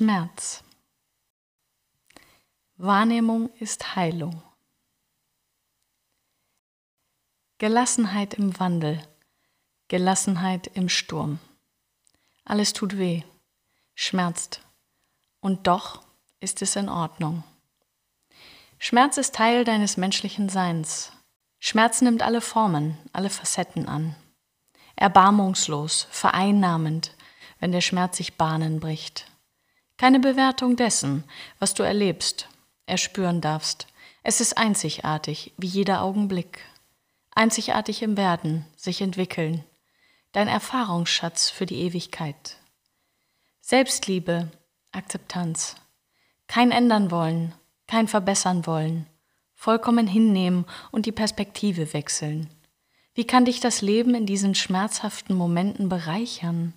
Schmerz. Wahrnehmung ist Heilung. Gelassenheit im Wandel, Gelassenheit im Sturm. Alles tut weh, schmerzt, und doch ist es in Ordnung. Schmerz ist Teil deines menschlichen Seins. Schmerz nimmt alle Formen, alle Facetten an. Erbarmungslos, vereinnahmend, wenn der Schmerz sich Bahnen bricht. Keine Bewertung dessen, was du erlebst, erspüren darfst. Es ist einzigartig, wie jeder Augenblick. Einzigartig im Werden, sich entwickeln. Dein Erfahrungsschatz für die Ewigkeit. Selbstliebe, Akzeptanz. Kein ändern wollen, kein verbessern wollen. Vollkommen hinnehmen und die Perspektive wechseln. Wie kann dich das Leben in diesen schmerzhaften Momenten bereichern?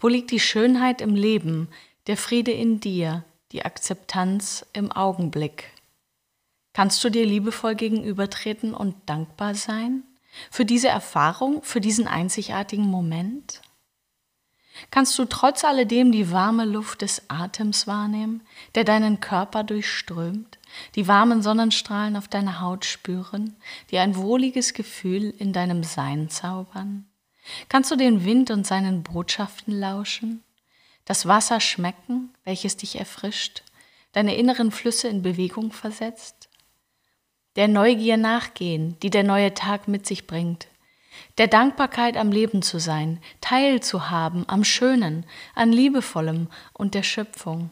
Wo liegt die Schönheit im Leben, der Friede in dir, die Akzeptanz im Augenblick. Kannst du dir liebevoll gegenübertreten und dankbar sein für diese Erfahrung, für diesen einzigartigen Moment? Kannst du trotz alledem die warme Luft des Atems wahrnehmen, der deinen Körper durchströmt, die warmen Sonnenstrahlen auf deiner Haut spüren, die ein wohliges Gefühl in deinem Sein zaubern? Kannst du den Wind und seinen Botschaften lauschen? Das Wasser schmecken, welches dich erfrischt, deine inneren Flüsse in Bewegung versetzt, der Neugier nachgehen, die der neue Tag mit sich bringt, der Dankbarkeit am Leben zu sein, teilzuhaben am Schönen, an Liebevollem und der Schöpfung.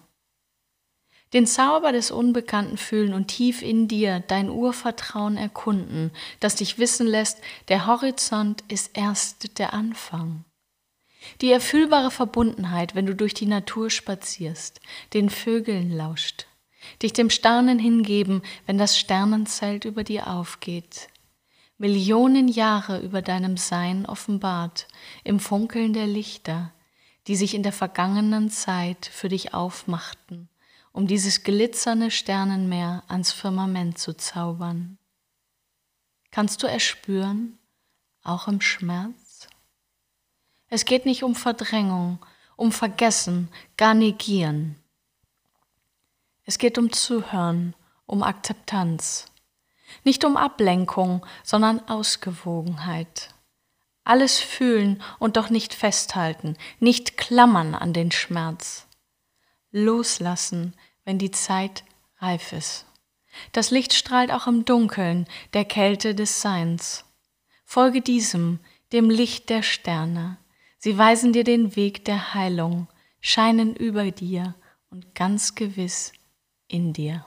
Den Zauber des Unbekannten fühlen und tief in dir dein Urvertrauen erkunden, das dich wissen lässt, der Horizont ist erst der Anfang. Die erfühlbare Verbundenheit, wenn du durch die Natur spazierst, den Vögeln lauscht, dich dem Sternen hingeben, wenn das Sternenzelt über dir aufgeht, Millionen Jahre über deinem Sein offenbart, im Funkeln der Lichter, die sich in der vergangenen Zeit für dich aufmachten, um dieses glitzernde Sternenmeer ans Firmament zu zaubern. Kannst du erspüren, auch im Schmerz? Es geht nicht um Verdrängung, um Vergessen, gar negieren. Es geht um Zuhören, um Akzeptanz. Nicht um Ablenkung, sondern Ausgewogenheit. Alles fühlen und doch nicht festhalten, nicht klammern an den Schmerz. Loslassen, wenn die Zeit reif ist. Das Licht strahlt auch im Dunkeln, der Kälte des Seins. Folge diesem, dem Licht der Sterne. Sie weisen dir den Weg der Heilung, scheinen über dir und ganz gewiss in dir.